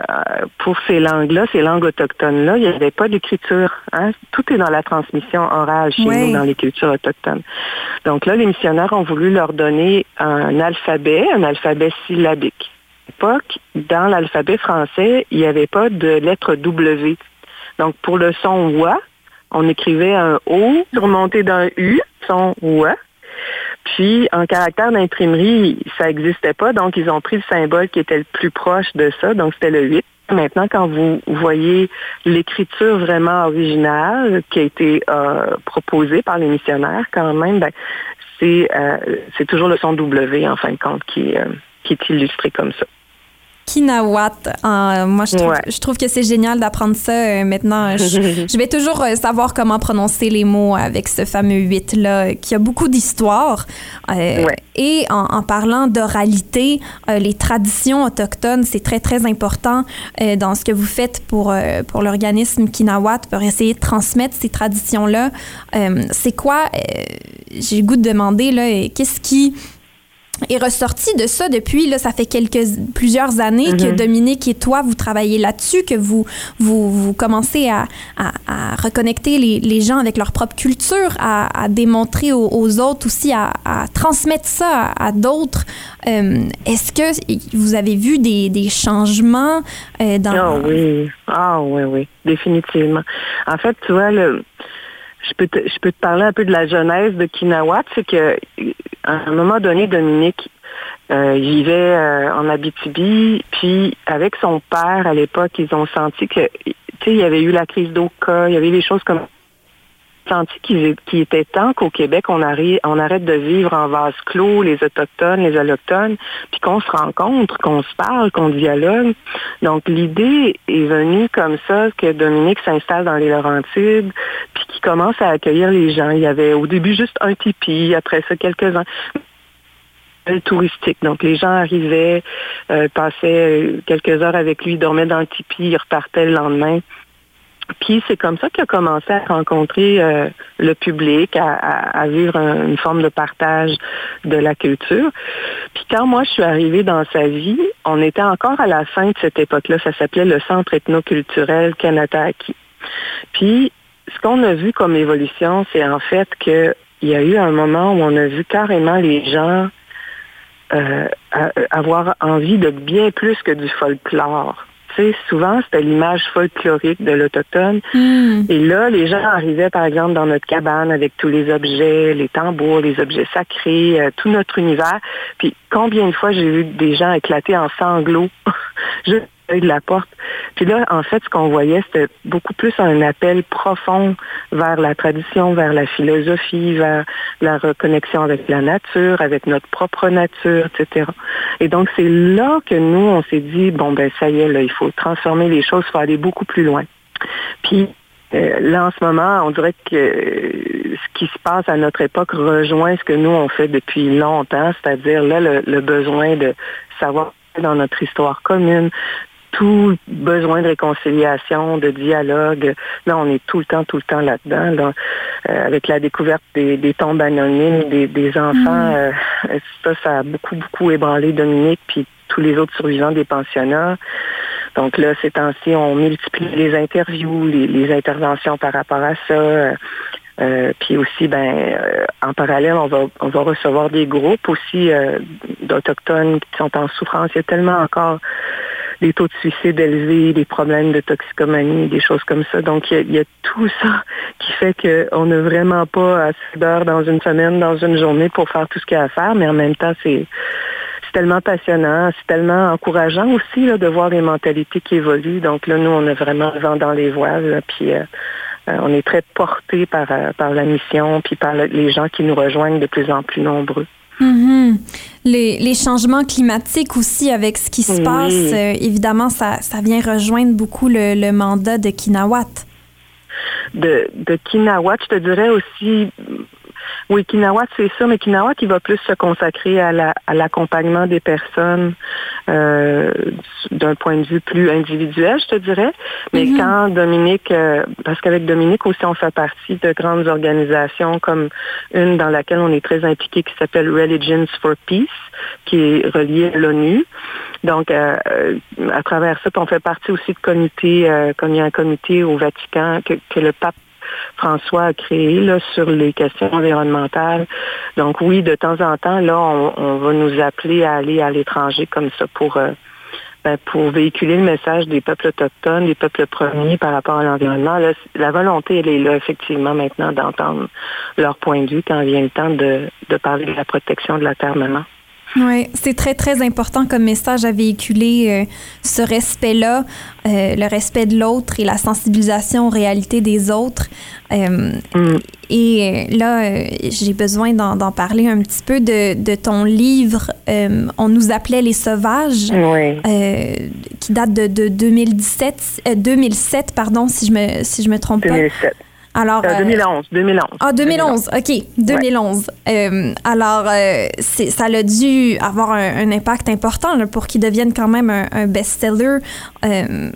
pour ces langues-là, ces langues autochtones-là, il n'y avait pas d'écriture. Hein? Tout est dans la transmission orale chez nous, dans les cultures autochtones. Donc là, les missionnaires ont voulu leur donner un alphabet, un alphabet syllabique. À l'époque, dans l'alphabet français, il n'y avait pas de lettre W. Donc pour le son wa, on écrivait un O surmonté d'un U, son wa. Puis, en caractère d'imprimerie, ça n'existait pas, donc ils ont pris le symbole qui était le plus proche de ça, donc c'était le 8. Maintenant, quand vous voyez l'écriture vraiment originale qui a été euh, proposée par les missionnaires, quand même, ben, c'est euh, toujours le son W, en fin de compte, qui, euh, qui est illustré comme ça. Kinawat. Euh, moi, je trouve, Ouais. je trouve que c'est génial d'apprendre ça euh, maintenant. Je, je vais toujours euh, savoir comment prononcer les mots avec ce fameux 8-là, qui a beaucoup d'histoire. Euh, Ouais. Et en, en parlant d'oralité, euh, les traditions autochtones, c'est très, très important euh, dans ce que vous faites pour, euh, pour l'organisme Kinawat, pour essayer de transmettre ces traditions-là. Euh, c'est quoi, euh, j'ai le goût de demander, là, qu'est-ce qui est ressorti de ça depuis là ça fait quelques plusieurs années que Mhm. Dominique et toi vous travaillez là-dessus que vous vous, vous commencez à, à, à reconnecter les, les gens avec leur propre culture à, à démontrer aux, aux autres aussi à, à transmettre ça à, à d'autres Euh, est-ce que vous avez vu des, des changements euh, dans Ah oui, ah oui, oui, définitivement. En fait, tu vois, le, je peux te, je peux te parler un peu de la genèse de Kinawat, c'est que à un moment donné, Dominique euh, vivait euh, en Abitibi, puis avec son père à l'époque, ils ont senti que, tu sais, il y avait eu la crise d'Oka, il y avait des choses comme senti qu'il était temps qu'au Québec, on, arrête, on arrête de vivre en vase clos, les Autochtones, les Allochtones, puis qu'on se rencontre, qu'on se parle, qu'on dialogue. Donc, l'idée est venue comme ça, que Dominique s'installe dans les Laurentides, puis qu'il commence à accueillir les gens. Il y avait au début juste un tipi, après ça, quelques-uns touristique. Donc les gens arrivaient, euh, passaient euh, quelques heures avec lui, dormaient dans le tipi, ils repartaient le lendemain. Puis c'est comme ça qu'il a commencé à rencontrer euh, le public, à, à, à vivre un, une forme de partage de la culture. Puis quand moi je suis arrivée dans sa vie, on était encore à la fin de cette époque-là. Ça s'appelait le Centre ethnoculturel Kanataki. Puis ce qu'on a vu comme évolution, c'est en fait qu'il y a eu un moment où on a vu carrément les gens euh, avoir envie de bien plus que du folklore. Tu sais, souvent, c'était l'image folklorique de l'Autochtone. Mm. Et là, les gens arrivaient, par exemple, dans notre cabane avec tous les objets, les tambours, les objets sacrés, euh, tout notre univers. Puis combien de fois j'ai vu des gens éclater en sanglots? de la porte. Puis là, en fait, ce qu'on voyait, c'était beaucoup plus un appel profond vers la tradition, vers la philosophie, vers la reconnexion avec la nature, avec notre propre nature, etc. Et donc, c'est là que nous, on s'est dit, bon, ben ça y est, là, il faut transformer les choses, il faut aller beaucoup plus loin. Puis, euh, là, en ce moment, on dirait que euh, ce qui se passe à notre époque rejoint ce que nous, on fait depuis longtemps, c'est-à-dire là, le, le besoin de savoir dans notre histoire commune, tout besoin de réconciliation, de dialogue. Là, on est tout le temps, tout le temps là-dedans. Là. Euh, avec la découverte des, des tombes anonymes, des, des enfants, euh, ça, ça a beaucoup, beaucoup ébranlé Dominique, puis tous les autres survivants des pensionnats. Donc là, ces temps-ci, on multiplie les interviews, les, les interventions par rapport à ça. Euh, puis aussi, ben, euh, en parallèle, on va, on va recevoir des groupes aussi euh, d'autochtones qui sont en souffrance. Il y a tellement encore des taux de suicide élevés, des problèmes de toxicomanie, des choses comme ça. Donc, il y y a tout ça qui fait qu'on n'a vraiment pas assez d'heures dans une semaine, dans une journée pour faire tout ce qu'il y a à faire, mais en même temps, c'est c'est tellement passionnant, c'est tellement encourageant aussi là, de voir les mentalités qui évoluent. Donc là, nous, on a vraiment le vent dans les voiles, là, puis euh, euh, on est très portés par, euh, par la mission, puis par le- les gens qui nous rejoignent de plus en plus nombreux. Mhm. Les, les changements climatiques aussi avec ce qui se Oui. passe, euh, évidemment, ça, ça vient rejoindre beaucoup le, le mandat de Kinawat. de, de Kinawat, je te dirais aussi, oui, Kinawat, c'est ça, mais Kinawat, qui va plus se consacrer à la- à l'accompagnement des personnes euh, d'un point de vue plus individuel, je te dirais. Mais Mhm. quand Dominique, euh, parce qu'avec Dominique aussi, on fait partie de grandes organisations comme une dans laquelle on est très impliqué qui s'appelle Religions for Peace, qui est reliée à l'ONU. Donc, euh, à travers ça, on fait partie aussi de comités, comme il y a un comité au Vatican que, que le pape François a créé sur les questions environnementales. Donc oui, de temps en temps, là, on, va nous appeler à aller à l'étranger comme ça pour euh, ben, pour véhiculer le message des peuples autochtones, des peuples premiers par rapport à l'environnement. La volonté, elle est là, effectivement, maintenant, d'entendre leur point de vue quand vient le temps de, de parler de la protection de la Terre-maman. Oui, c'est très, très important comme message à véhiculer, euh, ce respect-là, euh, le respect de l'autre et la sensibilisation aux réalités des autres. Euh, Mm. Et euh, là, euh, j'ai besoin d'en d'en parler un petit peu de, de ton livre euh, On nous appelait les sauvages, Oui. euh, qui date de, de 2017, euh, 2007, pardon, si je me, si je me trompe pas. 2007. Alors, Euh, euh, 2011, 2011. Ah, 2011, OK, 2011. Euh, alors, euh, ça a dû avoir un, un impact important là, pour qu'il devienne quand même un, un best-seller. Euh,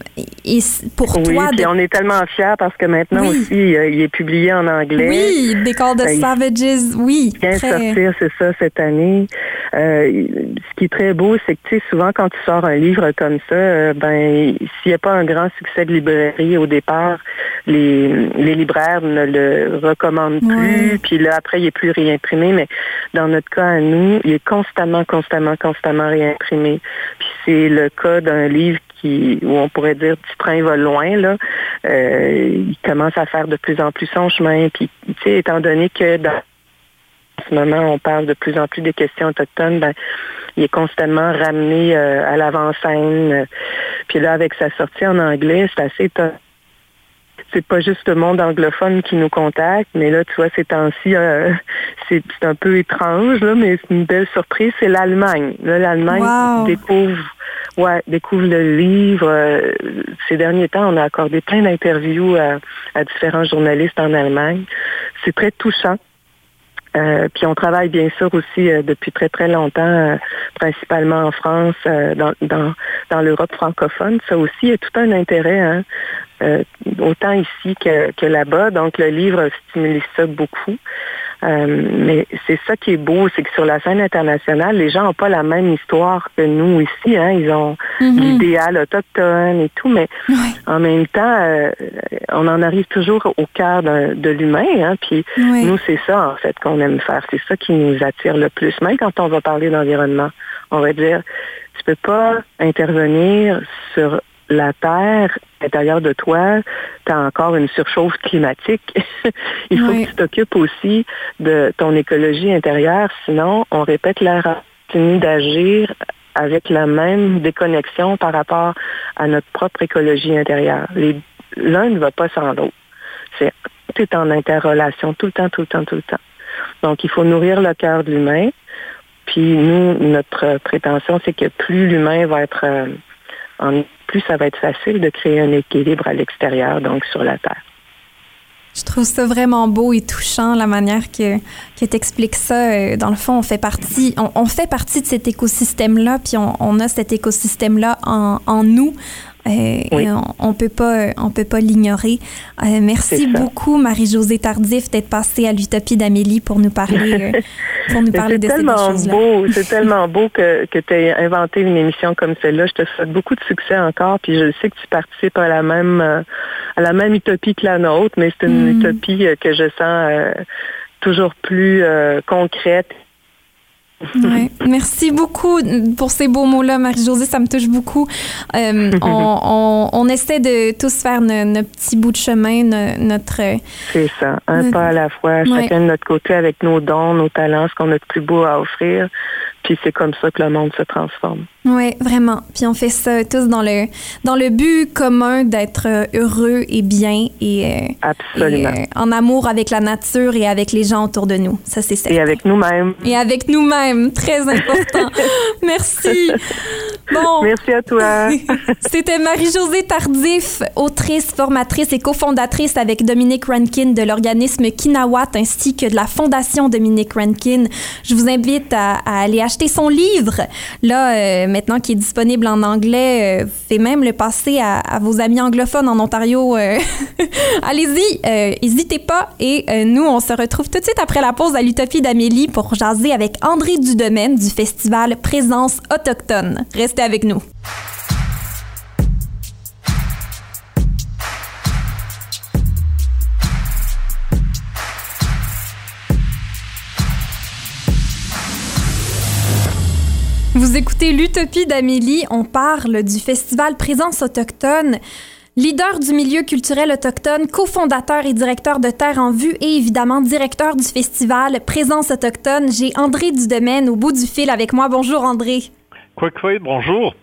et pour Oui, toi, de- on est tellement fiers parce que maintenant Oui. aussi, euh, il est publié en anglais. oui, They Call the Ben, il- Savages, oui. Il vient de très- sortir, c'est ça, cette année. Euh, ce qui est très beau, c'est que, tu sais, souvent, quand tu sors un livre comme ça, euh, ben, s'il n'y a pas un grand succès de librairie au départ, les, les libraires ne le recommandent plus, puis là, après, il n'est plus réimprimé, mais dans notre cas, à nous, il est constamment, constamment, constamment réimprimé. Puis c'est le cas d'un livre qui, où on pourrait dire du train va loin, là. Euh, il commence à faire de plus en plus son chemin, puis, tu sais, étant donné que dans en ce moment, on parle de plus en plus des questions autochtones, ben, il est constamment ramené euh, à l'avant-scène. Puis là, avec sa sortie en anglais, c'est assez étonnant. C'est pas juste le monde anglophone qui nous contacte, mais là, tu vois, ces temps-ci, euh, c'est un peu étrange, là, mais c'est une belle surprise, c'est l'Allemagne. Là, l'Allemagne Wow. découvre, ouais, découvre le livre. Euh, ces derniers temps, on a accordé plein d'interviews à, à différents journalistes en Allemagne. C'est très touchant. Euh, puis on travaille bien sûr aussi euh, depuis très très longtemps, euh, principalement en France, dans, dans, dans l'Europe francophone. Ça aussi, il y a tout un intérêt, hein, euh, autant ici que, que là-bas. Donc le livre stimule ça beaucoup. Euh, mais c'est ça qui est beau, c'est que sur la scène internationale, les gens n'ont pas la même histoire que nous ici. Hein. Ils ont Mhm. l'idéal autochtone et tout, mais en même temps, euh, on en arrive toujours au cœur de l'humain. Hein, puis nous, c'est ça, en fait, qu'on aime faire. C'est ça qui nous attire le plus. Même quand on va parler d'environnement, on va dire, tu peux pas intervenir sur la Terre, à l'intérieur de toi, tu as encore une surchauffe climatique. Il faut Oui. que tu t'occupes aussi de ton écologie intérieure, sinon on répète l'erreur. Continue d'agir avec la même déconnexion par rapport à notre propre écologie intérieure. L'un ne va pas sans l'autre. C'est tout est en interrelation tout le temps, tout le temps, tout le temps. Donc, il faut nourrir le cœur de l'humain. Puis nous, notre prétention, c'est que plus l'humain va être euh, en plus ça va être facile de créer un équilibre à l'extérieur, donc sur la Terre. Je trouve ça vraiment beau et touchant, la manière que, que tu expliques ça. Euh, Dans le fond, on fait partie, on, fait partie de cet écosystème-là, puis on, a cet écosystème-là en nous. Euh, Oui. on, on peut pas, on peut pas l'ignorer. Euh, merci beaucoup, Marie-Josée Tardif, d'être passée à l'Utopie d'Amélie pour nous parler, euh, pour nous parler de ces choses-là. beau, c'est tellement beau que, que tu aies inventé une émission comme celle-là. Je te souhaite beaucoup de succès encore, puis je sais que tu participes à la même à la même utopie que la nôtre, mais c'est une Mm. utopie que je sens toujours plus concrète Ouais. Merci beaucoup pour ces beaux mots-là, Marie-Josée. Ça me touche beaucoup. Euh, on, on, on essaie de tous faire no- notre petit bout de chemin, no- notre. C'est ça, un pas à la fois, Ouais. chacun de notre côté avec nos dons, nos talents, ce qu'on a de plus beau à offrir. Puis c'est comme ça que le monde se transforme. Oui, vraiment. Puis on fait ça tous dans le, dans le but commun d'être euh, heureux et bien et, euh, Absolument. et, euh, en amour avec la nature et avec les gens autour de nous. Ça, c'est certain. Et avec nous-mêmes. Et avec nous-mêmes. Très important. Merci. Bon. Merci à toi. C'était Marie-Josée Tardif, autrice, formatrice et cofondatrice avec Dominique Rankin de l'organisme Kinawat ainsi que de la Fondation Dominique Rankin. Je vous invite à, à aller acheter son livre. Là, euh, maintenant qui est disponible en anglais, euh, pouvez même le passer à, à vos amis anglophones en Ontario. euh. Allez-y, euh, n'hésitez pas. Et euh, nous, on se retrouve tout de suite après la pause à l'Utopie d'Amélie pour jaser avec André Dudemaine du festival Présence autochtone. Restez avec nous. Vous écoutez l'Utopie d'Amélie. On parle du festival Présence autochtone. Leader du milieu culturel autochtone, cofondateur et directeur de Terre en Vue et évidemment directeur du festival Présence autochtone, j'ai André Dudemaine au bout du fil avec moi. Bonjour André. Quoi, bonjour.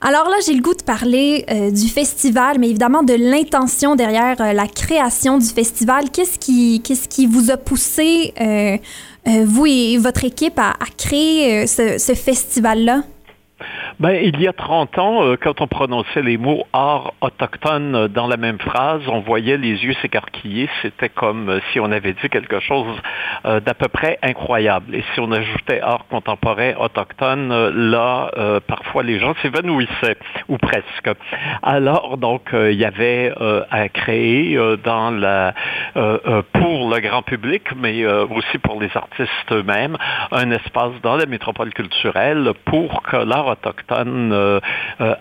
Alors là, j'ai le goût de parler euh, du festival, mais évidemment de l'intention derrière euh, la création du festival. Qu'est-ce qui, vous a poussé, euh, vous et votre équipe, à, créer ce festival-là? Ben, il y a 30 ans, euh, quand on prononçait les mots art autochtone euh, dans la même phrase, on voyait les yeux s'écarquiller. C'était comme euh, si on avait dit quelque chose d'à peu près incroyable. Et si on ajoutait art contemporain autochtone, là, parfois les gens s'évanouissaient, ou presque. Alors, donc, il y avait à créer pour le grand public, mais aussi pour les artistes eux-mêmes, un espace dans la métropole culturelle pour que l'art autochtone euh, euh,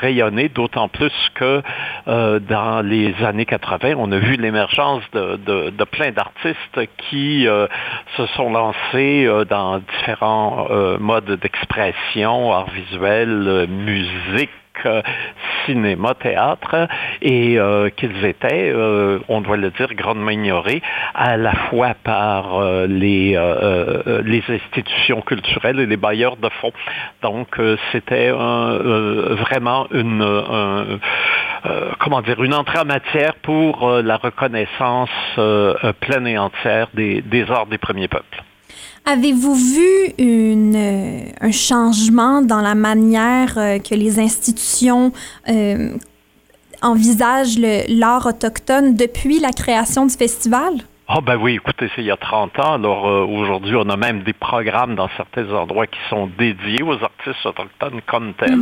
rayonner, d'autant plus que euh, dans les années 80, on a vu l'émergence de, de- plein d'artistes qui euh, se sont lancés dans différents modes d'expression, art visuel, musique, cinéma, théâtre, et euh, qu'ils étaient, euh, on doit le dire, grandement ignorés, à la fois par euh, les, euh, euh, institutions culturelles et les bailleurs de fonds. Donc, euh, c'était euh, vraiment une, euh, entrée en matière pour euh, la reconnaissance euh, euh, pleine et entière des, des arts des premiers peuples. Avez-vous vu euh, un changement dans la manière euh, que les institutions euh, envisagent l'art autochtone depuis la création du festival? Ah ben oui, écoutez, c'est il y a 30 ans. Alors euh, aujourd'hui, on a même des programmes dans certains endroits qui sont dédiés aux artistes autochtones comme tels.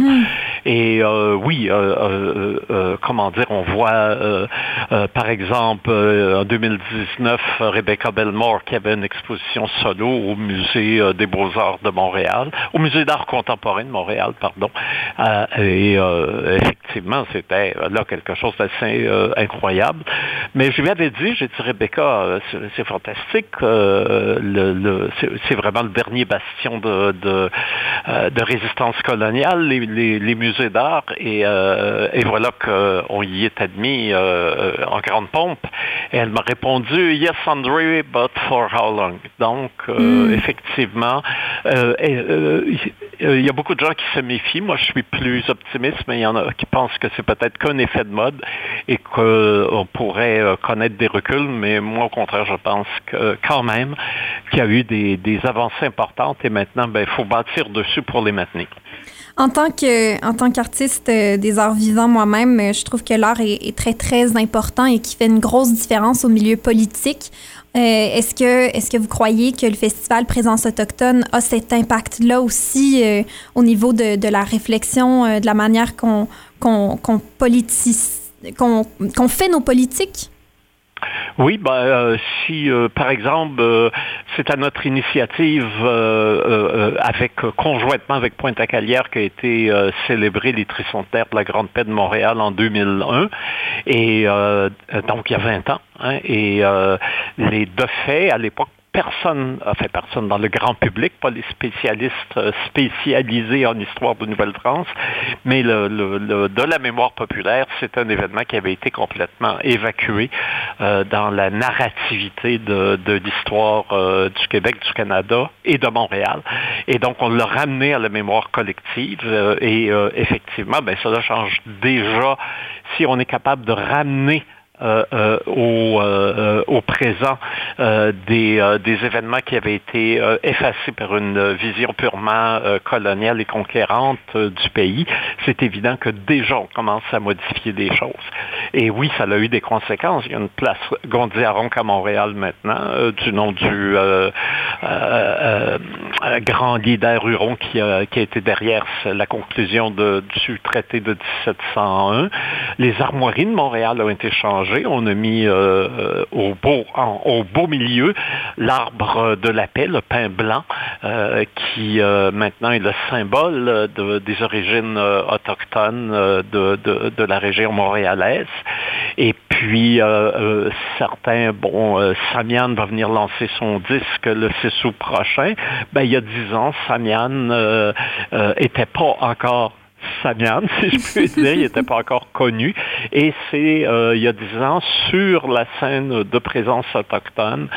Et euh, oui, euh, comment dire, on voit par exemple en 2019 Rebecca Belmore qui avait une exposition solo au musée des Beaux-Arts de Montréal, au musée d'art contemporain de Montréal, pardon. Et effectivement, c'était là quelque chose d'assez incroyable. Mais je lui avais dit, j'ai dit Rebecca, euh, c'est fantastique, euh, le, le- c'est vraiment le dernier bastion de, de, euh, de résistance coloniale, les, les- les musées d'art, et, euh, et voilà qu'on y est admis en grande pompe. Et elle m'a répondu, Yes, André, but for how long? Donc, euh, effectivement, et, il y a beaucoup de gens qui se méfient. Moi, je suis plus optimiste, mais il y en a qui pensent que c'est peut-être qu'un effet de mode et qu'on pourrait euh, connaître des reculs, mais moi, au contraire, je pense que quand même qu'il y a eu des, avancées importantes et maintenant, ben, il faut bâtir dessus pour les maintenir. En tant tant qu'artiste euh, des arts vivants moi-même, euh, je trouve que l'art est, est très très important et qui fait une grosse différence au milieu politique. Euh, est-ce que est-ce que vous croyez que le festival Présence autochtone a cet impact-là aussi euh, au niveau de, la réflexion, euh, de la manière qu'on qu'on fait nos politiques? Oui, ben, euh, si euh, par exemple euh, c'est à notre initiative avec conjointement avec Pointe-à-Calière qu'a été célébré les tricentenaires de la Grande Paix de Montréal en 2001 et donc il y a 20 ans hein, et les deux faits à l'époque personne, enfin personne dans le grand public, pas les spécialistes euh, spécialisés en histoire de Nouvelle-France, mais le, le- le- de la mémoire populaire, c'est un événement qui avait été complètement évacué euh, dans la narrativité de, de l'histoire euh, du Québec, du Canada et de Montréal. Et donc, on l'a ramené à la mémoire collective euh, et euh, effectivement, ben, cela change déjà si on est capable de ramener euh, euh, au, euh, au présent euh, des, euh, des événements qui avaient été effacés par une vision purement coloniale et conquérante du pays, c'est évident que déjà on commence à modifier des choses. Et oui, ça a eu des conséquences. Il y a une place Gondiaronc à Montréal maintenant, du nom du grand leader Huron qui a, qui été derrière la conclusion du traité de 1701. Les armoiries de Montréal ont été changées. On a mis euh, au, beau, milieu l'arbre de la paix, le pin blanc, euh, qui euh, maintenant est le symbole de- des origines autochtones de, la région montréalaise. Et puis, certains, bon, Samian va venir lancer son disque le 6 août prochain. Ben, il y a dix ans, Samian euh, euh, était pas encore Samian, si je puis dire, il n'était pas encore connu. Et c'est euh, il y a dix ans, sur la scène de présence autochtone,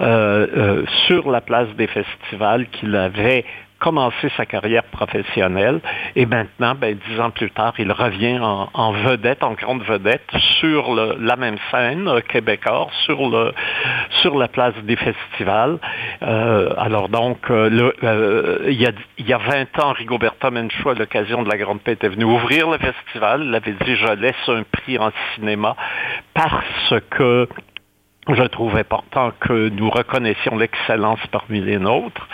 euh, euh, sur la place des festivals, qu'il avait commencé sa carrière professionnelle et maintenant, ben, dix ans plus tard, il revient en, vedette, en grande vedette, sur la même scène euh, québécoise, sur, la place des festivals. Euh, alors donc, euh, il, y a, il y a 20 ans, Rigoberta Menchou, à l'occasion de la Grande Paix, était venu ouvrir le festival. Il avait dit, je laisse un prix en cinéma parce que je trouve important que nous reconnaissions l'excellence parmi les nôtres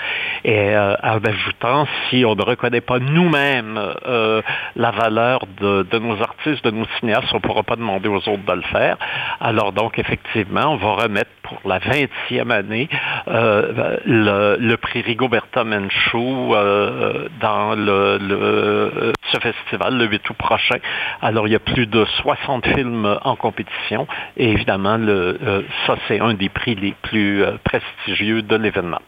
et euh, en ajoutant si on ne reconnaît pas nous-mêmes euh, la valeur de, nos artistes, de nos cinéastes, on ne pourra pas demander aux autres de le faire. Alors donc effectivement, on va remettre pour la 20e année euh, le, prix Rigoberta Menchou dans le, ce festival le 8 août prochain. Alors il y a plus de 60 films en compétition et évidemment le ça, c'est un des prix les plus euh, prestigieux de l'événement.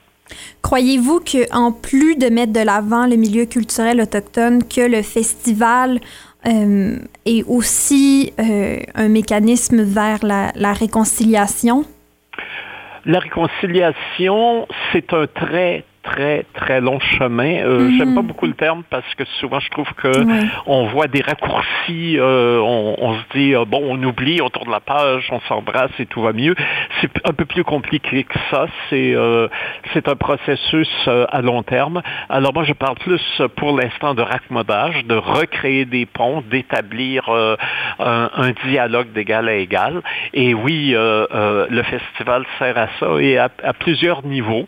Croyez-vous qu'en plus de mettre de l'avant le milieu culturel autochtone, que le festival euh, est aussi euh, un mécanisme vers la réconciliation? La réconciliation, c'est un très, très, très long chemin. Euh, J'aime mhm. pas beaucoup le terme parce que souvent je trouve que on voit des raccourcis, euh, on, se dit euh, bon, on oublie, on tourne la page, on s'embrasse et tout va mieux. C'est un peu plus compliqué que ça. C'est euh, c'est un processus à long terme. Alors moi, je parle plus pour l'instant de raccommodage, de recréer des ponts, d'établir un, un, dialogue d'égal à égal. Et oui, le festival sert à ça et à, à plusieurs niveaux.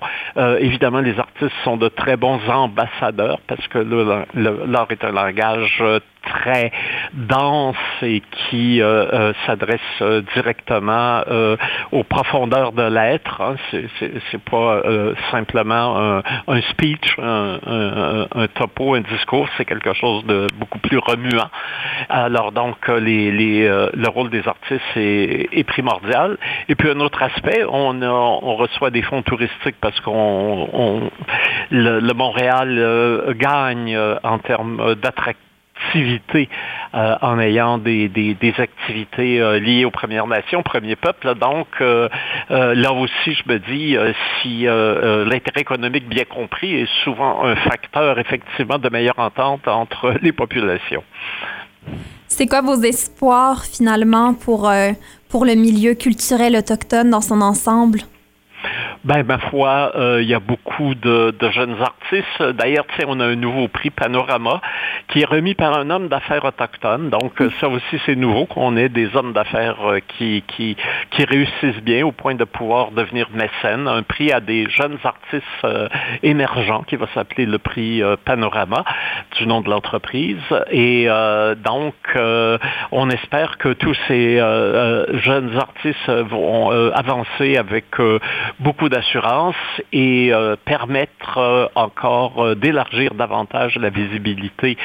évidemment, les artistes sont de très bons ambassadeurs parce que l'art est un langage euh, très dense et qui euh, euh, s'adresse directement aux profondeurs de l'être. Hein. C'est pas simplement un, speech, un, un, topo, un discours, c'est quelque chose de beaucoup plus remuant. Alors donc les, les, le rôle des artistes est, primordial. Et puis un autre aspect, on, reçoit des fonds touristiques parce qu'on on, le, Montréal gagne en termes d'attractivité euh, en ayant des, activités euh, liées aux Premières Nations, Premier Peuple. Donc, euh, là aussi, je me dis, si l'intérêt économique bien compris est souvent un facteur, effectivement, de meilleure entente entre les populations. C'est quoi vos espoirs, finalement, pour le milieu culturel autochtone dans son ensemble? Ben, ma foi, euh, il y a beaucoup de, jeunes artistes. D'ailleurs, on a un nouveau prix Panorama qui est remis par un homme d'affaires autochtone. Donc, euh, ça aussi, c'est nouveau qu'on ait des hommes d'affaires euh, qui, qui, réussissent bien au point de pouvoir devenir mécène. Un prix à des jeunes artistes émergents qui va s'appeler le prix Panorama du nom de l'entreprise. Et donc, on espère que tous ces jeunes artistes vont avancer avec beaucoup et euh, permettre euh, encore euh, d'élargir davantage la visibilité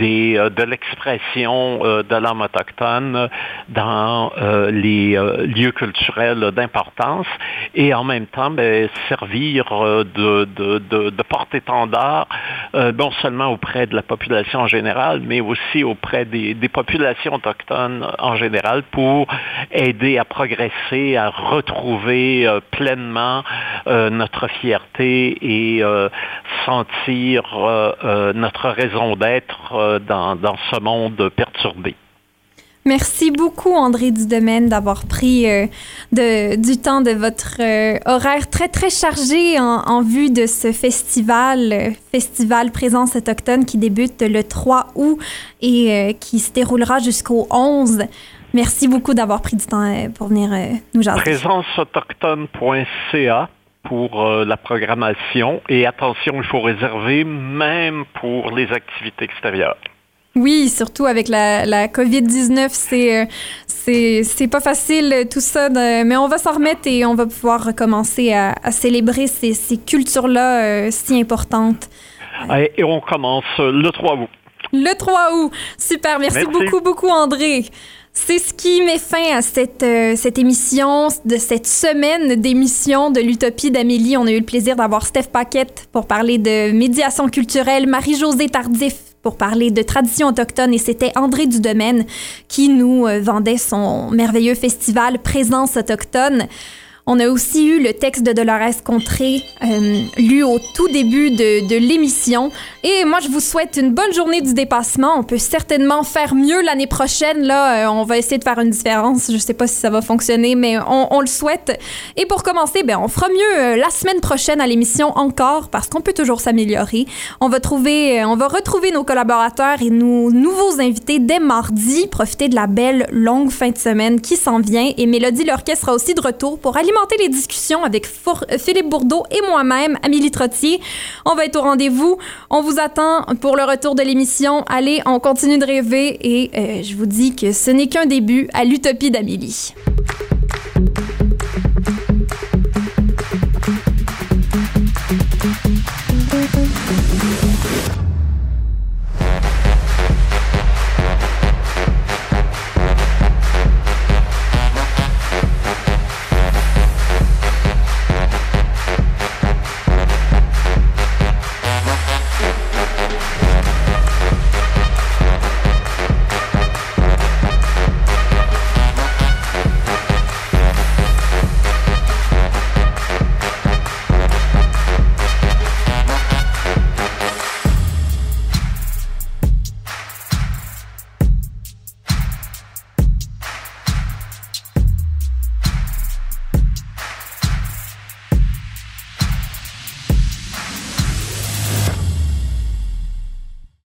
des, de l'expression de l'âme autochtone dans les lieux culturels d'importance et en même temps ben, servir de, de, de, de porte-étendard non seulement auprès de la population en général, mais aussi auprès des, des populations autochtones en général pour aider à progresser, à retrouver pleinement euh, notre fierté et euh, sentir euh, notre raison d'être dans, ce monde perturbé. Merci beaucoup, André Dudemaine, d'avoir pris du temps de votre horaire très, très chargé en, en, vue de ce festival, Festival Présence autochtone, qui débute le 3 août et qui se déroulera jusqu'au 11. Merci beaucoup d'avoir pris du temps euh, pour venir euh, nous jaser. Présenceautochtone.ca pour euh, la programmation et attention, il faut réserver même pour les activités extérieures. Oui, surtout avec la, la COVID-19, c'est, c'est, pas facile tout ça, mais on va s'en remettre et on va pouvoir recommencer à, célébrer ces, ces cultures-là si importantes. Et on commence le 3 août. Le 3 août. Super. Merci. beaucoup, beaucoup, André. C'est ce qui met fin à cette, euh, cette émission, de cette semaine d'émission de l'Utopie d'Amélie. On a eu le plaisir d'avoir Steph Paquette pour parler de médiation culturelle, Marie-Josée Tardif pour parler de tradition autochtone et c'était André Dudemaine qui nous euh, vendait son merveilleux festival Présence autochtone. On a aussi eu le texte de Dolores Contré euh, lu au tout début de, de l'émission. Et moi, je vous souhaite une bonne journée du dépassement. On peut certainement faire mieux l'année prochaine. Là, euh, on va essayer de faire une différence. Je sais pas si ça va fonctionner, mais on, on le souhaite. Et pour commencer, ben, on fera mieux euh, la semaine prochaine à l'émission encore parce qu'on peut toujours s'améliorer. On va trouver, euh, on va retrouver nos collaborateurs et nos nouveaux invités dès mardi. Profitez de la belle longue fin de semaine qui s'en vient. Et Mélodie Lorquet sera aussi de retour pour alimenter les discussions avec euh, Philippe Bourdeau et moi-même, Amélie Trottier. On va être au rendez-vous. On vous attend pour le retour de l'émission. Allez, on continue de rêver et euh, je vous dis que ce n'est qu'un début à l'utopie d'Amélie.